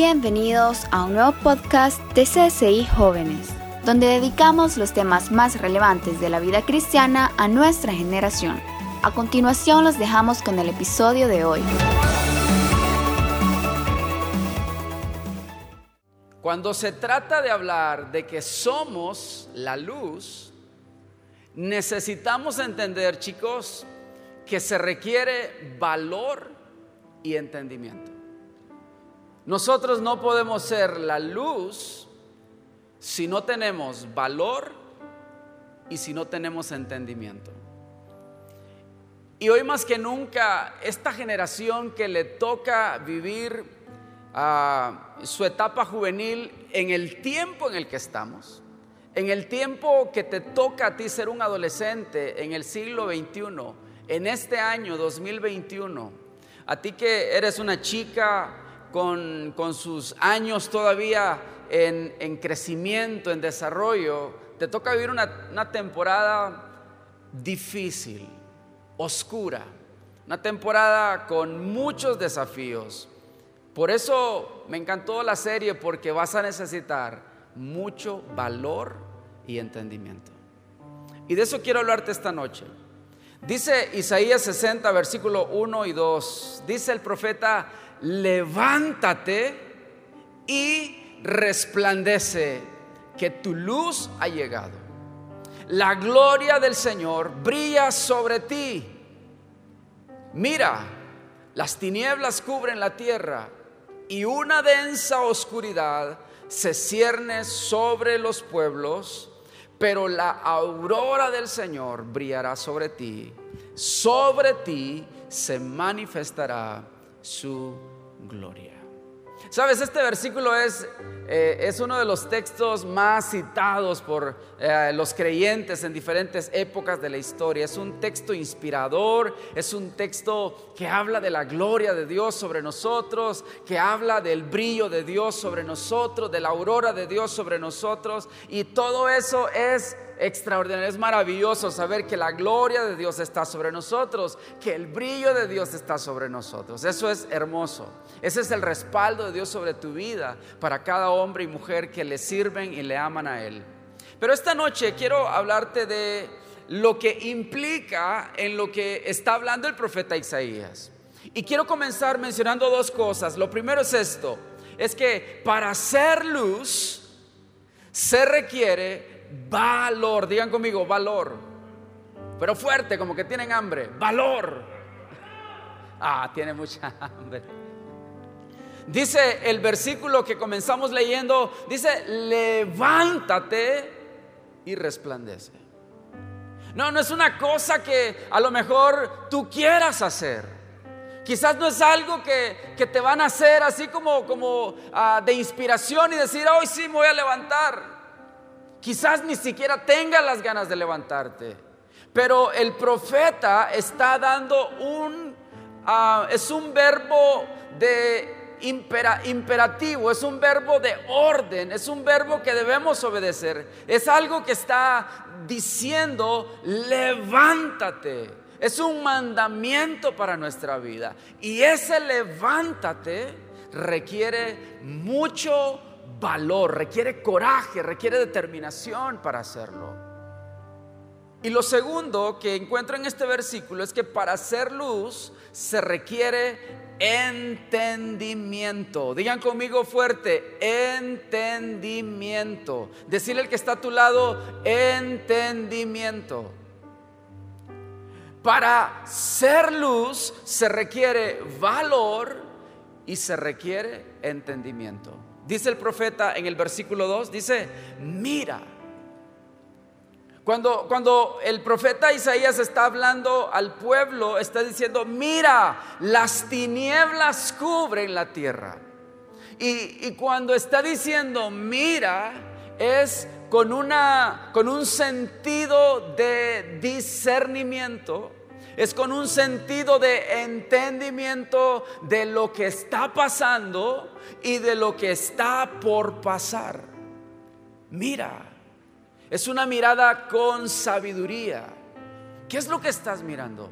Bienvenidos a un nuevo podcast de CSI Jóvenes, donde dedicamos los temas más relevantes de la vida cristiana a nuestra generación. A continuación los dejamos con el episodio de hoy. Cuando se trata de hablar de que somos la luz, necesitamos entender, chicos, que se requiere valor y entendimiento. Nosotros no podemos ser la luz si no tenemos valor y si no tenemos entendimiento. Y hoy más que nunca, esta generación que le toca vivir ah, su etapa juvenil en el tiempo en el que estamos, en el tiempo que te toca a ti ser un adolescente en el siglo XXI, en este año 2021, a ti que eres una chica con, sus años todavía en, crecimiento, en desarrollo, te toca vivir una, temporada difícil, oscura, una temporada con muchos desafíos. Por eso me encantó la serie porque vas a necesitar mucho valor y entendimiento. Y de eso quiero hablarte esta noche. Dice Isaías 60, versículo 1 y 2. Dice el profeta, levántate y resplandece, que tu luz ha llegado. La gloria del Señor brilla sobre ti. Mira, las tinieblas cubren la tierra y una densa oscuridad se cierne sobre los pueblos, pero la aurora del Señor brillará sobre ti. Sobre ti se manifestará su gloria. Sabes, este versículo es, eh, es uno de los textos más citados por eh, los creyentes en diferentes épocas de la historia. Es un texto inspirador, es un texto que habla de la gloria de Dios sobre nosotros, que habla del brillo de Dios sobre nosotros, de la aurora de Dios sobre nosotros. Y todo eso es extraordinario, es maravilloso saber que la gloria de Dios está sobre nosotros, que el brillo de Dios está sobre nosotros. Eso es hermoso. Ese es el respaldo de Dios sobre tu vida para cada hombre y mujer que le sirven y le aman a Él. Pero esta noche quiero hablarte de lo que implica en lo que está hablando el profeta Isaías. Y quiero comenzar mencionando dos cosas. Lo primero es esto, es que para ser luz se requiere valor. Digan conmigo, valor. Pero fuerte, como que tienen hambre. Valor. Ah, tiene mucha hambre. Dice el versículo que comenzamos leyendo, dice, levántate y resplandece. No, no es una cosa que a lo mejor tú quieras hacer. Quizás no es algo que, te van a hacer así como, como ah, de inspiración y decir, hoy sí me voy a levantar. Quizás ni siquiera tengas las ganas de levantarte. Pero el profeta está dando un, ah, es un verbo de imperativo, es un verbo de orden, es un verbo que debemos obedecer. Es algo que está diciendo, levántate. Es un mandamiento para nuestra vida. Y ese levántate requiere mucho valor, requiere coraje, requiere determinación para hacerlo. Y lo segundo que encuentro en este versículo es que para hacer luz se requiere entendimiento. Digan conmigo fuerte, entendimiento. Decirle al que está a tu lado, entendimiento. Para ser luz se requiere valor y se requiere entendimiento. Dice el profeta en el versículo 2, dice, mira. Cuando, cuando el profeta Isaías está hablando al pueblo, está diciendo, mira, las tinieblas cubren la tierra. Y, y cuando está diciendo, mira, es con, una, con un sentido de discernimiento es con un sentido de entendimiento de lo que está pasando y de lo que está por pasar. Mira, es una mirada con sabiduría. ¿Qué es lo que estás mirando?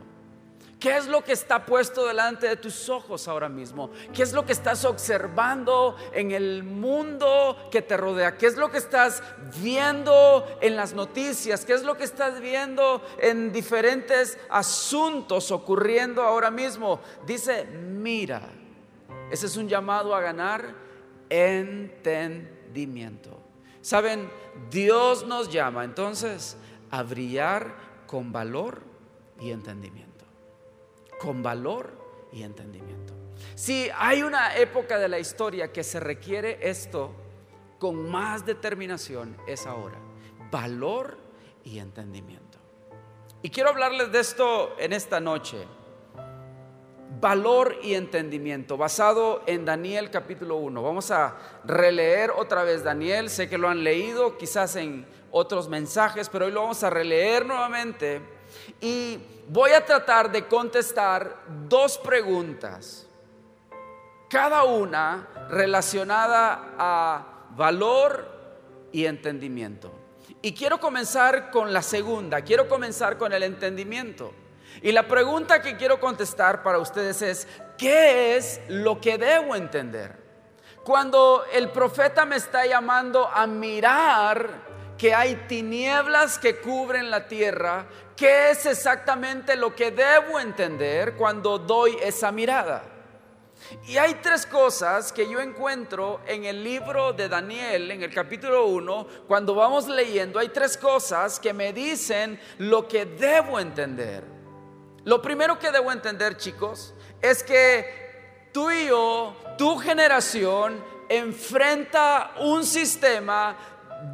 ¿Qué es lo que está puesto delante de tus ojos ahora mismo? ¿Qué es lo que estás observando en el mundo que te rodea? ¿Qué es lo que estás viendo en las noticias? ¿Qué es lo que estás viendo en diferentes asuntos ocurriendo ahora mismo? Dice, mira, ese es un llamado a ganar entendimiento. Saben, Dios nos llama entonces a brillar con valor y entendimiento con valor y entendimiento. Si hay una época de la historia que se requiere esto con más determinación, es ahora. Valor y entendimiento. Y quiero hablarles de esto en esta noche. Valor y entendimiento, basado en Daniel capítulo 1. Vamos a releer otra vez Daniel. Sé que lo han leído quizás en otros mensajes, pero hoy lo vamos a releer nuevamente. Y voy a tratar de contestar dos preguntas, cada una relacionada a valor y entendimiento. Y quiero comenzar con la segunda, quiero comenzar con el entendimiento. Y la pregunta que quiero contestar para ustedes es, ¿qué es lo que debo entender? Cuando el profeta me está llamando a mirar que hay tinieblas que cubren la tierra, ¿qué es exactamente lo que debo entender cuando doy esa mirada? Y hay tres cosas que yo encuentro en el libro de Daniel, en el capítulo 1, cuando vamos leyendo, hay tres cosas que me dicen lo que debo entender. Lo primero que debo entender, chicos, es que tú y yo, tu generación, enfrenta un sistema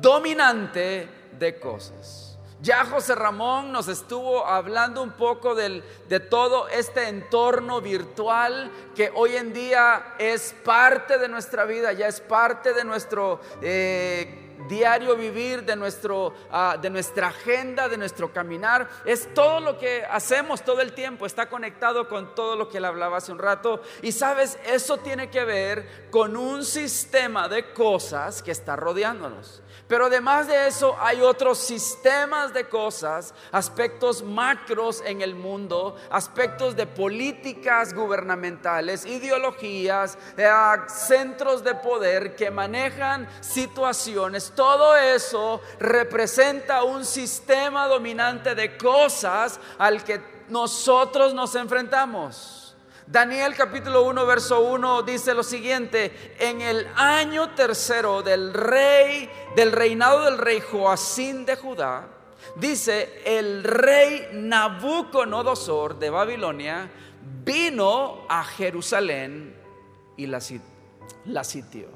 dominante de cosas. Ya José Ramón nos estuvo hablando un poco de todo este entorno virtual que hoy en día es parte de nuestra vida, ya es parte de nuestro eh, diario vivir, de, nuestro, ah, de nuestra agenda, de nuestro caminar. Es todo lo que hacemos todo el tiempo, está conectado con todo lo que él hablaba hace un rato. Y sabes, eso tiene que ver con un sistema de cosas que está rodeándonos. Pero además de eso hay otros sistemas de cosas, aspectos macros en el mundo, aspectos de políticas gubernamentales, ideologías, eh, centros de poder que manejan situaciones. Todo eso representa un sistema dominante de cosas al que nosotros nos enfrentamos. Daniel capítulo 1, verso 1 dice lo siguiente, en el año tercero del rey, del reinado del rey Joacín de Judá, dice, el rey Nabucodonosor de Babilonia vino a Jerusalén y la, la sitió.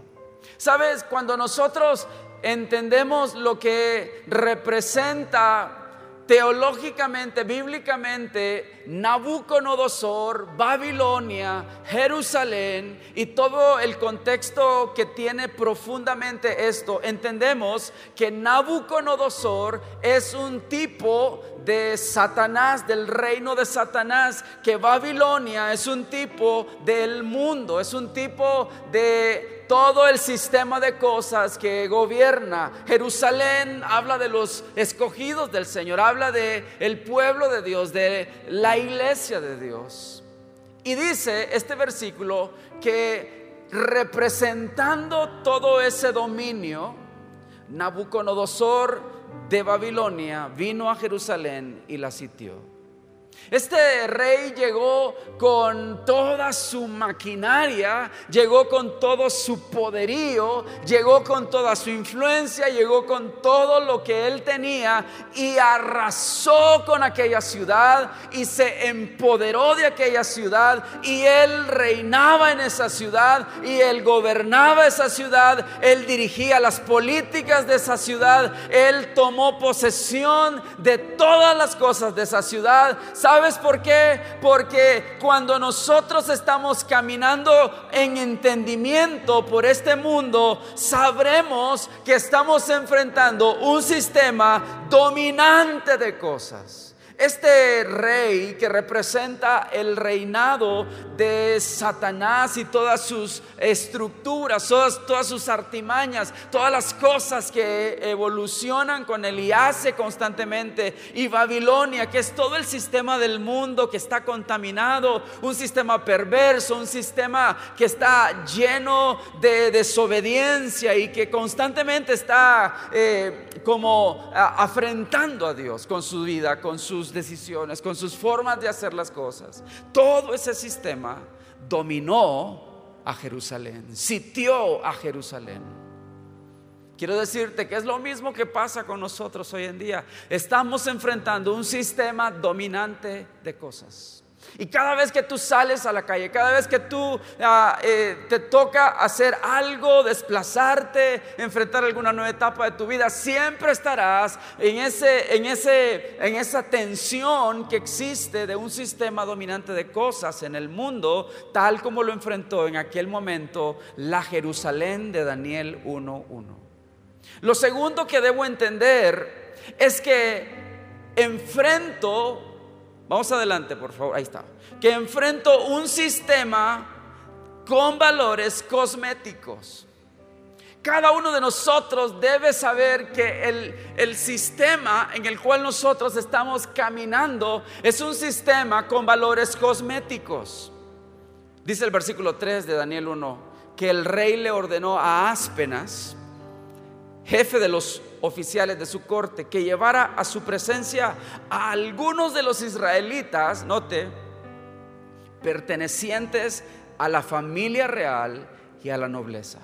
Sabes, cuando nosotros entendemos lo que representa teológicamente, bíblicamente, Nabucodonosor, Babilonia, Jerusalén y todo el contexto que tiene profundamente esto, entendemos que Nabucodonosor es un tipo de Satanás, del reino de Satanás, que Babilonia es un tipo del mundo, es un tipo de todo el sistema de cosas que gobierna. Jerusalén habla de los escogidos del Señor, habla de el pueblo de Dios, de la iglesia de Dios. Y dice este versículo que representando todo ese dominio, Nabucodonosor de Babilonia vino a Jerusalén y la sitió. Este rey llegó con toda su maquinaria, llegó con todo su poderío, llegó con toda su influencia, llegó con todo lo que él tenía y arrasó con aquella ciudad y se empoderó de aquella ciudad y él reinaba en esa ciudad y él gobernaba esa ciudad, él dirigía las políticas de esa ciudad, él tomó posesión de todas las cosas de esa ciudad. ¿Sabes por qué? Porque cuando nosotros estamos caminando en entendimiento por este mundo, sabremos que estamos enfrentando un sistema dominante de cosas. Este rey que representa el reinado de Satanás y todas sus estructuras, todas, sus artimañas, todas las cosas que evolucionan con él y constantemente. Y Babilonia, que es todo el sistema del mundo que está contaminado, un sistema perverso, un sistema que está lleno de desobediencia y que constantemente está eh, como afrentando a Dios con su vida, con sus decisiones, con sus formas de hacer las cosas. Todo ese sistema dominó a Jerusalén, sitió a Jerusalén. Quiero decirte que es lo mismo que pasa con nosotros hoy en día. Estamos enfrentando un sistema dominante de cosas. Y cada vez que tú sales a la calle, cada vez que tú ah, eh, te toca hacer algo, desplazarte, enfrentar alguna nueva etapa de tu vida, siempre estarás en, ese, en, ese, en esa tensión que existe de un sistema dominante de cosas en el mundo, tal como lo enfrentó en aquel momento la Jerusalén de Daniel 1.1. Lo segundo que debo entender es que enfrento Vamos adelante, por favor. Ahí está. Que enfrento un sistema con valores cosméticos. Cada uno de nosotros debe saber que el, el, sistema en el cual nosotros estamos caminando es un sistema con valores cosméticos. Dice el versículo 3 de Daniel 1 que el rey le ordenó a Áspenas, jefe de los oficiales de su corte, que llevara a su presencia a algunos de los israelitas, note, pertenecientes a la familia real y a la nobleza.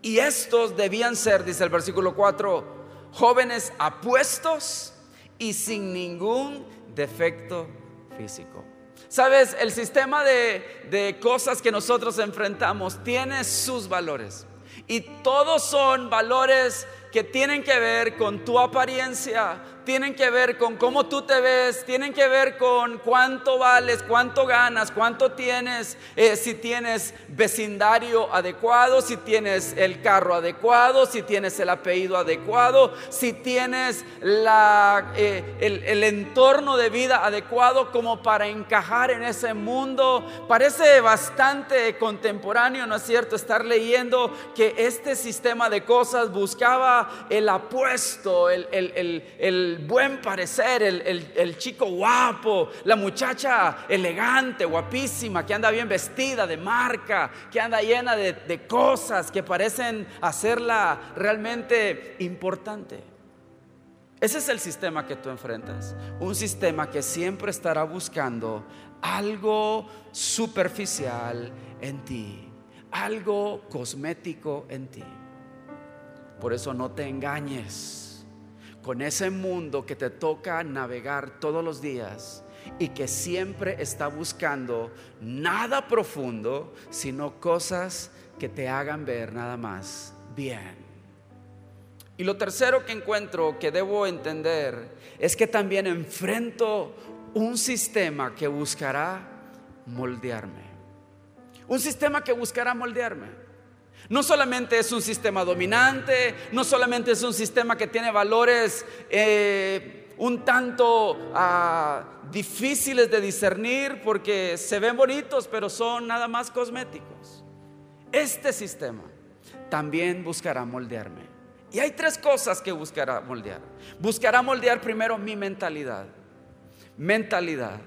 Y estos debían ser, dice el versículo 4, jóvenes apuestos y sin ningún defecto físico. Sabes, el sistema de, de cosas que nosotros enfrentamos tiene sus valores. Y todos son valores que tienen que ver con tu apariencia, tienen que ver con cómo tú te ves, tienen que ver con cuánto vales, cuánto ganas, cuánto tienes, eh, si tienes vecindario adecuado, si tienes el carro adecuado, si tienes el apellido adecuado, si tienes eh, el, el entorno de vida adecuado como para encajar en ese mundo. Parece bastante contemporáneo, ¿no es cierto? Estar leyendo que este sistema de cosas buscaba el apuesto, el, el, el buen parecer, el, chico guapo, la muchacha elegante, guapísima, que anda bien vestida de marca, que anda llena de, de cosas que parecen hacerla realmente importante. Ese es el sistema que tú enfrentas. Un sistema que siempre estará buscando algo superficial en ti, algo cosmético en ti. Por eso no te engañes con ese mundo que te toca navegar todos los días y que siempre está buscando nada profundo, sino cosas que te hagan ver nada más bien. Y lo tercero que encuentro que debo entender es que también enfrento un sistema que buscará moldearme. Un sistema que buscará moldearme. No solamente es un sistema dominante, no solamente es un sistema que tiene valores eh, un tanto ah, difíciles de discernir porque se ven bonitos, pero son nada más cosméticos. Este sistema también buscará moldearme. Y hay tres cosas que buscará moldear. Buscará moldear primero mi mentalidad. Mentalidad.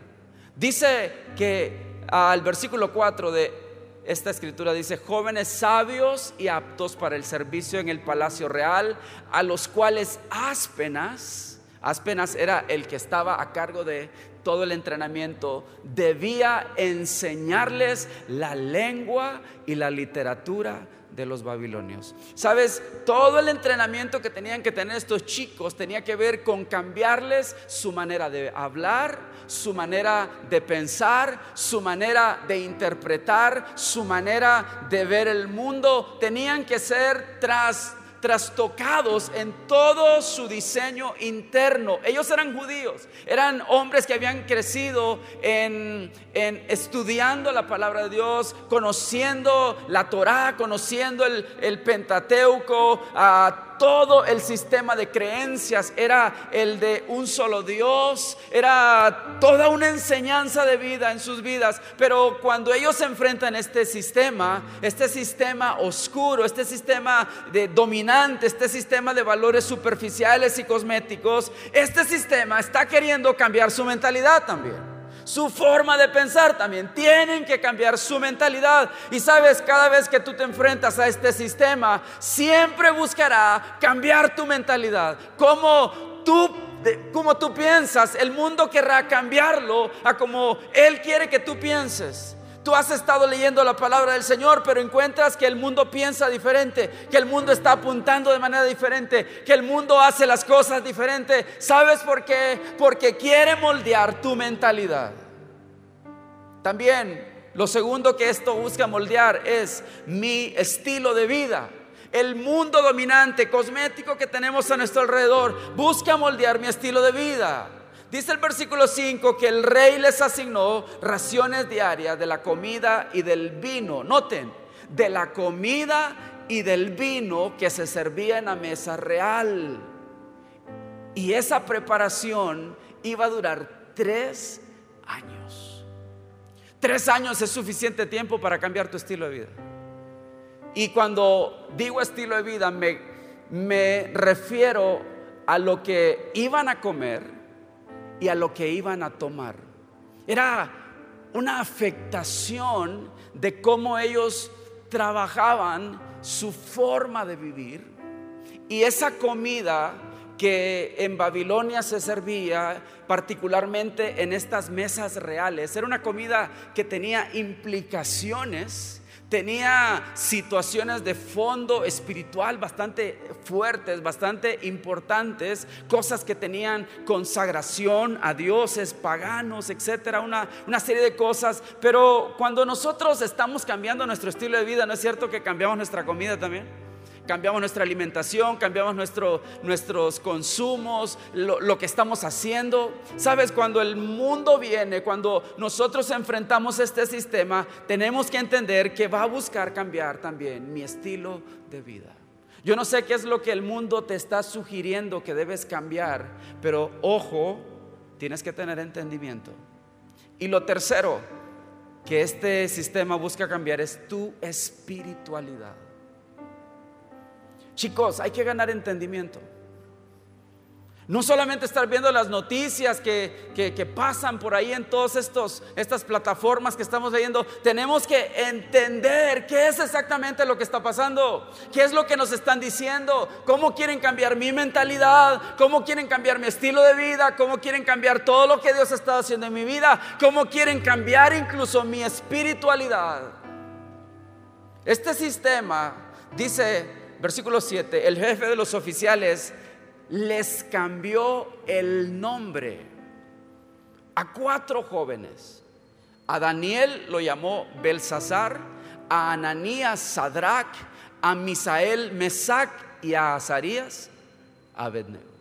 Dice que al versículo 4 de esta escritura dice, jóvenes sabios y aptos para el servicio en el palacio real, a los cuales Aspenas, Aspenas era el que estaba a cargo de todo el entrenamiento, debía enseñarles la lengua y la literatura de los babilonios. Sabes, todo el entrenamiento que tenían que tener estos chicos tenía que ver con cambiarles su manera de hablar, su manera de pensar, su manera de interpretar, su manera de ver el mundo. Tenían que ser tras trastocados en todo su diseño interno. Ellos eran judíos, eran hombres que habían crecido en, estudiando la palabra de Dios, conociendo la Torá, conociendo el, Pentateuco, a todo el sistema de creencias, era el de un solo Dios, era toda una enseñanza de vida en sus vidas. Pero cuando ellos se enfrentan a este sistema, este sistema oscuro, este sistema de dominante, este sistema de valores superficiales y cosméticos, este sistema está queriendo cambiar su mentalidad también su forma de pensar también. Tienen que cambiar su mentalidad. Y sabes, cada vez que tú te enfrentas a este sistema, siempre buscará cambiar tu mentalidad. Como tú como tú piensas, el mundo querrá cambiarlo a como Él quiere que tú pienses. Tú has estado leyendo la palabra del Señor, pero encuentras que el mundo piensa diferente, que el mundo está apuntando de manera diferente, que el mundo hace las cosas diferente. ¿Sabes por qué? Porque quiere moldear tu mentalidad. También lo segundo que esto busca moldear es mi estilo de vida. El mundo dominante, cosmético que tenemos a nuestro alrededor, busca moldear mi estilo de vida. Dice el versículo 5 que el rey les asignó raciones diarias de la comida y del vino. Noten, de la comida y del vino que se servía en la mesa real. Y esa preparación iba a durar tres años. Tres años es suficiente tiempo para cambiar tu estilo de vida. Y cuando digo estilo de vida, me, me refiero a lo que iban a comer y a lo que iban a tomar. Era una afectación de cómo ellos trabajaban su forma de vivir. Y esa comida que en Babilonia se servía, particularmente en estas mesas reales. Era una comida que tenía implicaciones, tenía situaciones de fondo espiritual bastante fuertes, bastante importantes, cosas que tenían consagración a dioses paganos, etcétera, una, una serie de cosas. Pero cuando nosotros estamos cambiando nuestro estilo de vida, ¿no es cierto que cambiamos nuestra comida también? Cambiamos nuestra alimentación, cambiamos nuestro, nuestros consumos, lo, lo, que estamos haciendo. Sabes, cuando el mundo viene, cuando nosotros enfrentamos este sistema, tenemos que entender que va a buscar cambiar también mi estilo de vida. Yo no sé qué es lo que el mundo te está sugiriendo que debes cambiar, pero ojo, tienes que tener entendimiento. Y lo tercero que este sistema busca cambiar es tu espiritualidad. Chicos, hay que ganar entendimiento. No solamente estar viendo las noticias que, pasan por ahí en todas estas plataformas que estamos leyendo, tenemos que entender qué es exactamente lo que está pasando, qué es lo que nos están diciendo, cómo quieren cambiar mi mentalidad, cómo quieren cambiar mi estilo de vida, cómo quieren cambiar todo lo que Dios ha estado haciendo en mi vida, cómo quieren cambiar incluso mi espiritualidad. Este sistema dice versículo 7, el jefe de los oficiales les cambió el nombre a cuatro jóvenes. A Daniel lo llamó Belsasar, a Ananías Sadrach, a Misael Mesac y a Azarías Abednego.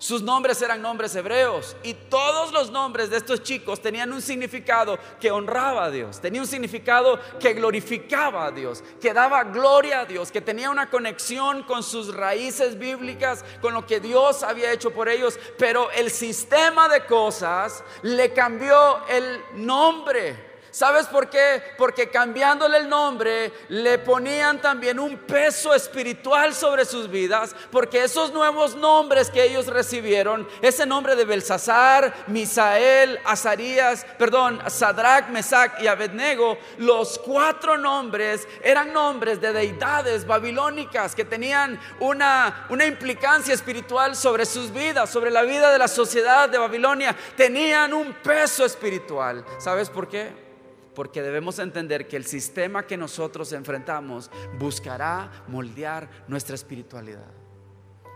Sus nombres eran nombres hebreos y todos los nombres de estos chicos tenían un significado que honraba a Dios, tenía un significado que glorificaba a Dios, que daba gloria a Dios, que tenía una conexión con sus raíces bíblicas, con lo que Dios había hecho por ellos, pero el sistema de cosas le cambió el nombre. ¿Sabes por qué? Porque cambiándole el nombre le ponían también un peso espiritual sobre sus vidas, porque esos nuevos nombres que ellos recibieron, ese nombre de Belsasar, Misael, Azarías, perdón, Sadrach, Mesach y Abednego, los cuatro nombres eran nombres de deidades babilónicas que tenían una, una implicancia espiritual sobre sus vidas, sobre la vida de la sociedad de Babilonia, tenían un peso espiritual. ¿Sabes por qué? Porque debemos entender que el sistema que nosotros enfrentamos buscará moldear nuestra espiritualidad.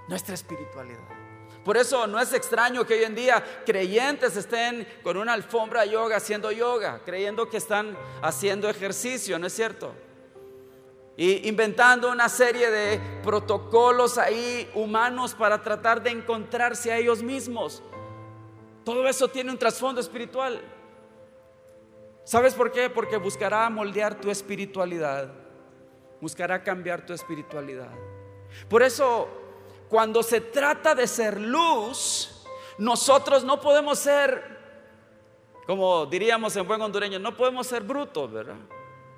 Nuestra espiritualidad. Por eso no es extraño que hoy en día creyentes estén con una alfombra yoga haciendo yoga, creyendo que están haciendo ejercicio, ¿no es cierto? Y inventando una serie de protocolos ahí humanos para tratar de encontrarse a ellos mismos. Todo eso tiene un trasfondo espiritual. ¿Sabes por qué? Porque buscará moldear tu espiritualidad, buscará cambiar tu espiritualidad. Por eso, cuando se trata de ser luz, nosotros no podemos ser, como diríamos en buen hondureño, no podemos ser brutos, ¿verdad?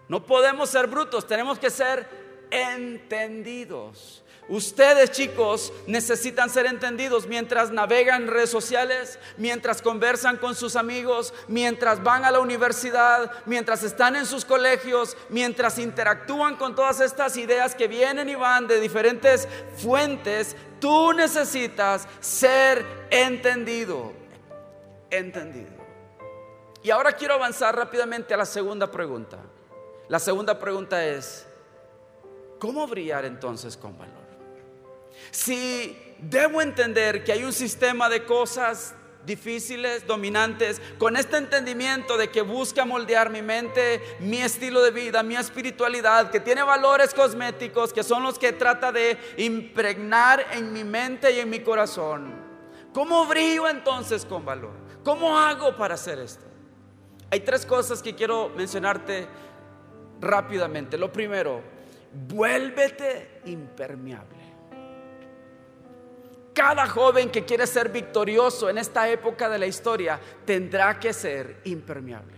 No podemos ser brutos, tenemos que ser entendidos. Ustedes chicos necesitan ser entendidos mientras navegan redes sociales, mientras conversan con sus amigos, mientras van a la universidad, mientras están en sus colegios, mientras interactúan con todas estas ideas que vienen y van de diferentes fuentes. Tú necesitas ser entendido, entendido. Y ahora quiero avanzar rápidamente a la segunda pregunta. La segunda pregunta es, ¿cómo brillar entonces con valor? Si debo entender que hay un sistema de cosas difíciles, dominantes, con este entendimiento de que busca moldear mi mente, mi estilo de vida, mi espiritualidad, que tiene valores cosméticos, que son los que trata de impregnar en mi mente y en mi corazón. ¿Cómo brillo entonces con valor? ¿Cómo hago para hacer esto? Hay tres cosas que quiero mencionarte rápidamente. Lo primero, vuélvete impermeable. Cada joven que quiere ser victorioso en esta época de la historia tendrá que ser impermeable.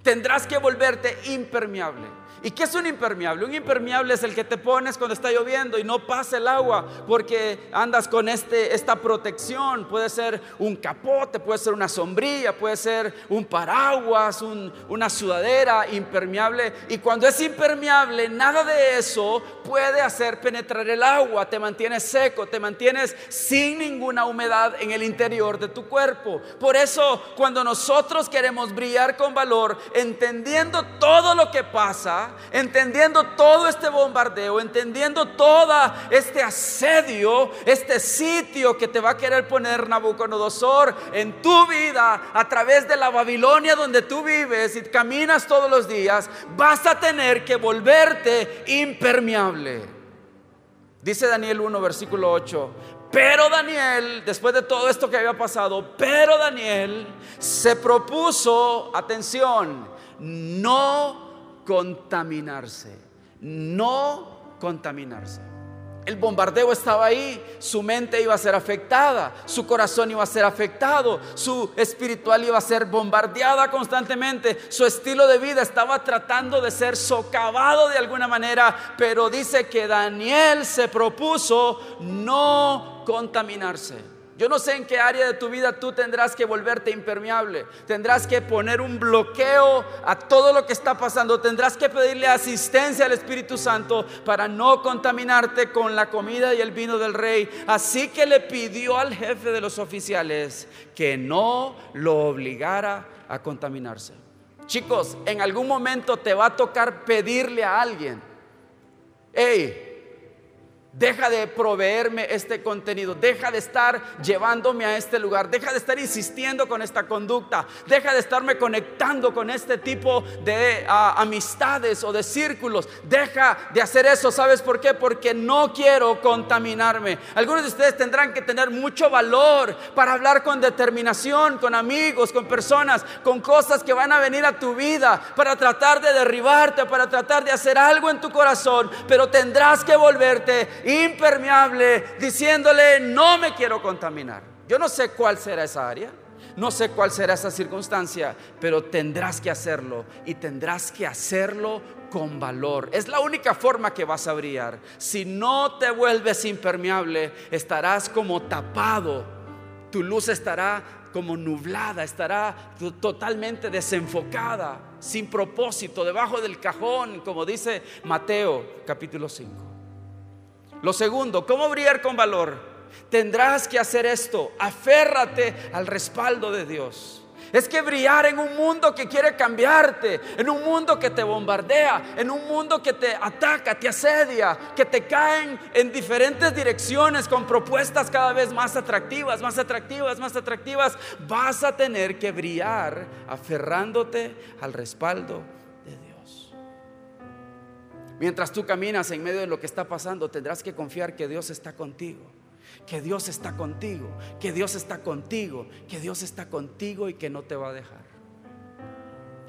Tendrás que volverte impermeable. ¿Y qué es un impermeable? Un impermeable es el que te pones cuando está lloviendo y no pasa el agua porque andas con este, esta protección. Puede ser un capote, puede ser una sombrilla, puede ser un paraguas, una sudadera impermeable. Y cuando es impermeable, nada de eso puede hacer penetrar el agua. Te mantienes seco, te mantienes sin ninguna humedad en el interior de tu cuerpo. Por eso, cuando nosotros queremos brillar con valor, entendiendo todo lo que pasa, entendiendo todo este bombardeo, entendiendo todo este asedio, este sitio que te va a querer poner Nabucodonosor en tu vida a través de la Babilonia donde tú vives y caminas todos los días, vas a tener que volverte impermeable. Dice Daniel 1, versículo 8. Pero Daniel, después de todo esto que había pasado, pero Daniel se propuso, atención, no contaminarse, no contaminarse. El bombardeo estaba ahí, su mente iba a ser afectada, su corazón iba a ser afectado, su espiritual iba a ser bombardeada constantemente, su estilo de vida estaba tratando de ser socavado de alguna manera, pero dice que Daniel se propuso no contaminarse. Yo no sé en qué área de tu vida tú tendrás que volverte impermeable. Tendrás que poner un bloqueo a todo lo que está pasando. Tendrás que pedirle asistencia al Espíritu Santo para no contaminarte con la comida y el vino del rey. Así que le pidió al jefe de los oficiales que no lo obligara a contaminarse. Chicos, en algún momento te va a tocar pedirle a alguien, hey, Deja de proveerme este contenido, deja de estar llevándome a este lugar, deja de estar insistiendo con esta conducta, deja de estarme conectando con este tipo de ah, amistades o de círculos, deja de hacer eso, ¿sabes por qué? Porque no quiero contaminarme. Algunos de ustedes tendrán que tener mucho valor para hablar con determinación, con amigos, con personas, con cosas que van a venir a tu vida, para tratar de derribarte, para tratar de hacer algo en tu corazón, pero tendrás que volverte impermeable, diciéndole, no me quiero contaminar. Yo no sé cuál será esa área, no sé cuál será esa circunstancia, pero tendrás que hacerlo y tendrás que hacerlo con valor. Es la única forma que vas a brillar. Si no te vuelves impermeable, estarás como tapado. Tu luz estará como nublada, estará totalmente desenfocada, sin propósito, debajo del cajón, como dice Mateo capítulo 5. Lo segundo, ¿cómo brillar con valor? Tendrás que hacer esto, aférrate al respaldo de Dios. Es que brillar en un mundo que quiere cambiarte, en un mundo que te bombardea, en un mundo que te ataca, te asedia, que te caen en diferentes direcciones con propuestas cada vez más atractivas, más atractivas, más atractivas, vas a tener que brillar aferrándote al respaldo Mientras tú caminas en medio de lo que está pasando, tendrás que confiar que Dios está contigo. Que Dios está contigo, que Dios está contigo, que Dios está contigo y que no te va a dejar.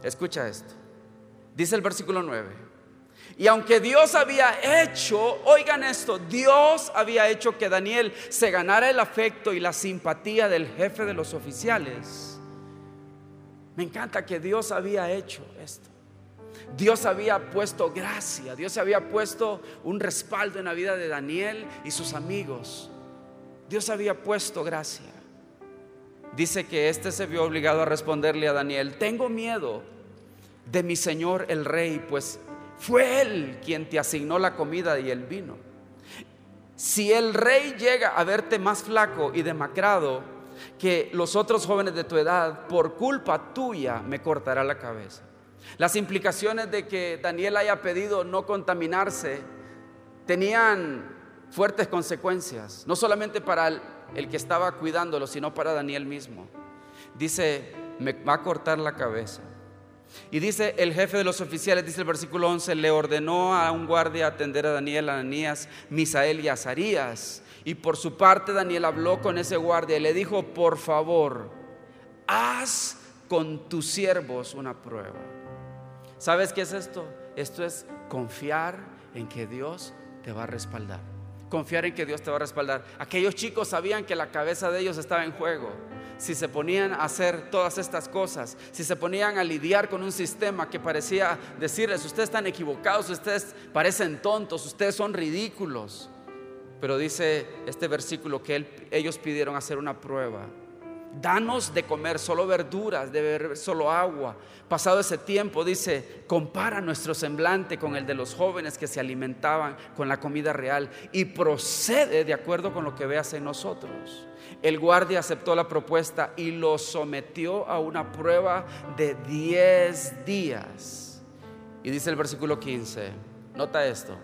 Escucha esto. Dice el versículo 9. Y aunque Dios había hecho, oigan esto, Dios había hecho que Daniel se ganara el afecto y la simpatía del jefe de los oficiales. Me encanta que Dios había hecho esto. Dios había puesto gracia, Dios había puesto un respaldo en la vida de Daniel y sus amigos. Dios había puesto gracia. Dice que éste se vio obligado a responderle a Daniel, tengo miedo de mi señor el rey, pues fue él quien te asignó la comida y el vino. Si el rey llega a verte más flaco y demacrado que los otros jóvenes de tu edad, por culpa tuya me cortará la cabeza. Las implicaciones de que Daniel haya pedido no contaminarse tenían fuertes consecuencias, no solamente para el, que estaba cuidándolo, sino para Daniel mismo. Dice, me va a cortar la cabeza. Y dice el jefe de los oficiales, dice el versículo 11, le ordenó a un guardia atender a Daniel, Ananías, Misael y Azarías. Y por su parte Daniel habló con ese guardia y le dijo, por favor, haz con tus siervos una prueba. ¿Sabes qué es esto? Esto es confiar en que Dios te va a respaldar. Confiar en que Dios te va a respaldar. Aquellos chicos sabían que la cabeza de ellos estaba en juego. Si se ponían a hacer todas estas cosas, si se ponían a lidiar con un sistema que parecía decirles, ustedes están equivocados, ustedes parecen tontos, ustedes son ridículos. Pero dice este versículo que ellos pidieron hacer una prueba. Danos de comer solo verduras, de beber solo agua. Pasado ese tiempo, dice, compara nuestro semblante con el de los jóvenes que se alimentaban con la comida real y procede de acuerdo con lo que veas en nosotros. El guardia aceptó la propuesta y lo sometió a una prueba de 10 días. Y dice el versículo 15, nota esto,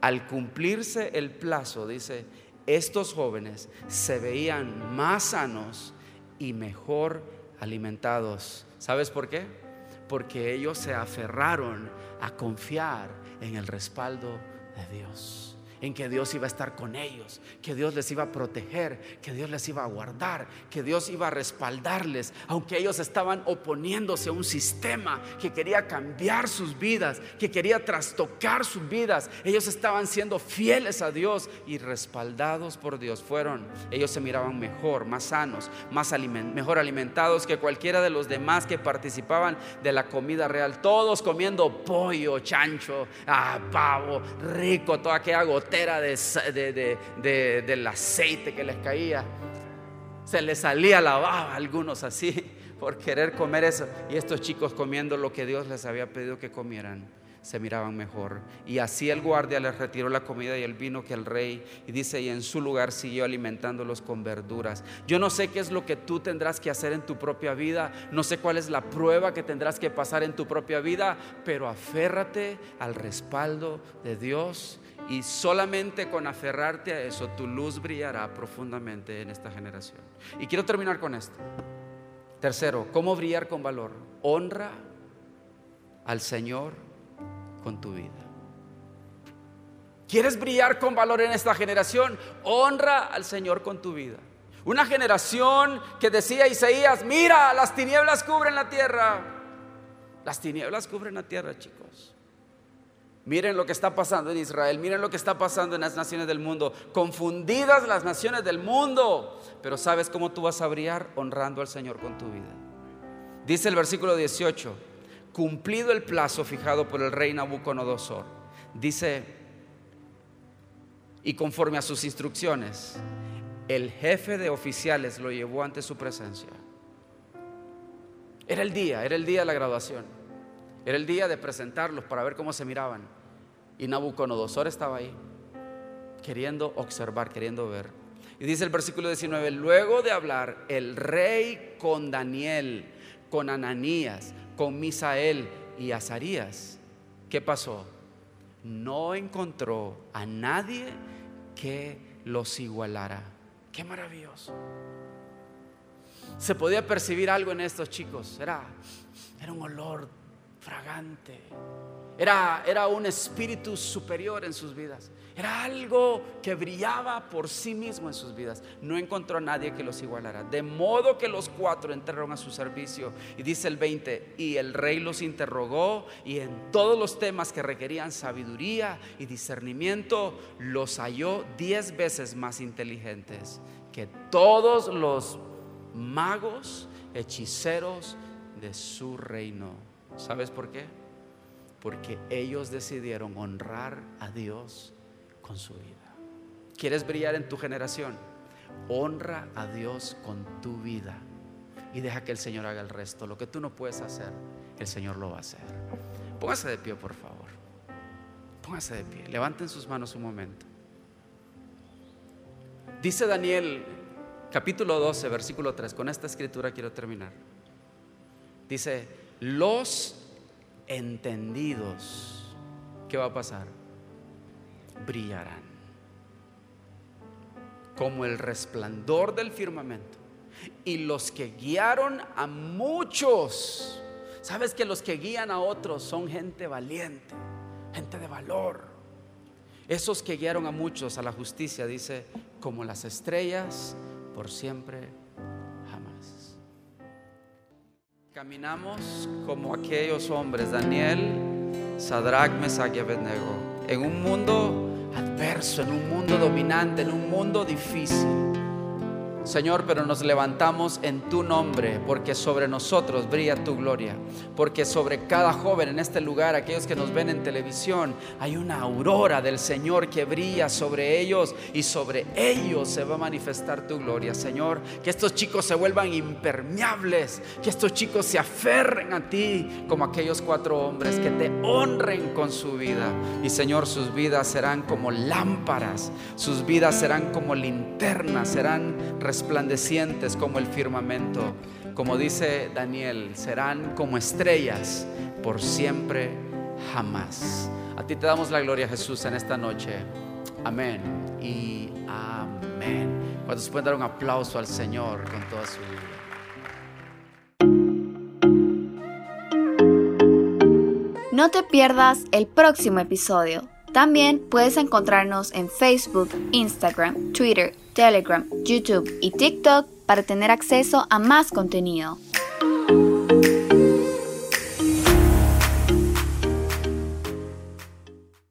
al cumplirse el plazo, dice, estos jóvenes se veían más sanos y mejor alimentados. ¿Sabes por qué? Porque ellos se aferraron a confiar en el respaldo de Dios en que Dios iba a estar con ellos, que Dios les iba a proteger, que Dios les iba a guardar, que Dios iba a respaldarles, aunque ellos estaban oponiéndose a un sistema que quería cambiar sus vidas, que quería trastocar sus vidas. Ellos estaban siendo fieles a Dios y respaldados por Dios. Fueron, ellos se miraban mejor, más sanos, más mejor alimentados que cualquiera de los demás que participaban de la comida real. Todos comiendo pollo, chancho, ah, pavo, rico, toda aquella gotera de, del aceite que les caía. Se les salía la baba a algunos así por querer comer eso. Y estos chicos comiendo lo que Dios les había pedido que comieran se miraban mejor. Y así el guardia les retiró la comida y el vino que el rey, y dice, y en su lugar siguió alimentándolos con verduras. Yo no sé qué es lo que tú tendrás que hacer en tu propia vida, no sé cuál es la prueba que tendrás que pasar en tu propia vida, pero aférrate al respaldo de Dios y solamente con aferrarte a eso tu luz brillará profundamente en esta generación. Y quiero terminar con esto. Tercero, ¿cómo brillar con valor? Honra al Señor con tu vida. ¿Quieres brillar con valor en esta generación? Honra al Señor con tu vida. Una generación que decía Isaías, mira, las tinieblas cubren la tierra. Las tinieblas cubren la tierra, chicos. Miren lo que está pasando en Israel, miren lo que está pasando en las naciones del mundo. Confundidas las naciones del mundo. Pero ¿sabes cómo tú vas a brillar? Honrando al Señor con tu vida. Dice el versículo 18, cumplido el plazo fijado por el rey Nabucodonosor, dice, y conforme a sus instrucciones, el jefe de oficiales lo llevó ante su presencia. Era el día, era el día de la graduación. Era el día de presentarlos para ver cómo se miraban. Y Nabucodonosor estaba ahí, queriendo observar, queriendo ver. Y dice el versículo 19, luego de hablar el rey con Daniel, con Ananías, con Misael y Azarías, ¿qué pasó? No encontró a nadie que los igualara. Qué maravilloso. Se podía percibir algo en estos chicos. Era, era un olor fragante. Era, era un espíritu superior en sus vidas. Era algo que brillaba por sí mismo en sus vidas. No encontró a nadie que los igualara. De modo que los cuatro entraron a su servicio. Y dice el 20, y el rey los interrogó y en todos los temas que requerían sabiduría y discernimiento, los halló diez veces más inteligentes que todos los magos, hechiceros de su reino. ¿Sabes por qué? Porque ellos decidieron honrar a Dios con su vida. ¿Quieres brillar en tu generación? Honra a Dios con tu vida y deja que el Señor haga el resto. Lo que tú no puedes hacer, el Señor lo va a hacer. Póngase de pie, por favor. Póngase de pie. Levanten sus manos un momento. Dice Daniel, capítulo 12, versículo 3. Con esta escritura quiero terminar. Dice, los entendidos, ¿qué va a pasar? brillarán como el resplandor del firmamento. Y los que guiaron a muchos, sabes que los que guían a otros son gente valiente, gente de valor. Esos que guiaron a muchos a la justicia, dice, como las estrellas, por siempre, Caminamos como aquellos hombres, Daniel, Sadrach, Mesach Abednego en un mundo adverso, en un mundo dominante, en un mundo difícil. Señor, pero nos levantamos en tu nombre, porque sobre nosotros brilla tu gloria, porque sobre cada joven en este lugar, aquellos que nos ven en televisión, hay una aurora del Señor que brilla sobre ellos y sobre ellos se va a manifestar tu gloria, Señor. Que estos chicos se vuelvan impermeables, que estos chicos se aferren a ti como aquellos cuatro hombres, que te honren con su vida. Y Señor, sus vidas serán como lámparas, sus vidas serán como linternas, serán resplandecientes como el firmamento. Como dice Daniel, serán como estrellas por siempre, jamás. A ti te damos la gloria, Jesús, en esta noche. Amén y amén. Cuando pueden dar un aplauso al Señor con toda su vida. No te pierdas el próximo episodio. También puedes encontrarnos en Facebook, Instagram, Twitter, Telegram, YouTube y TikTok para tener acceso a más contenido.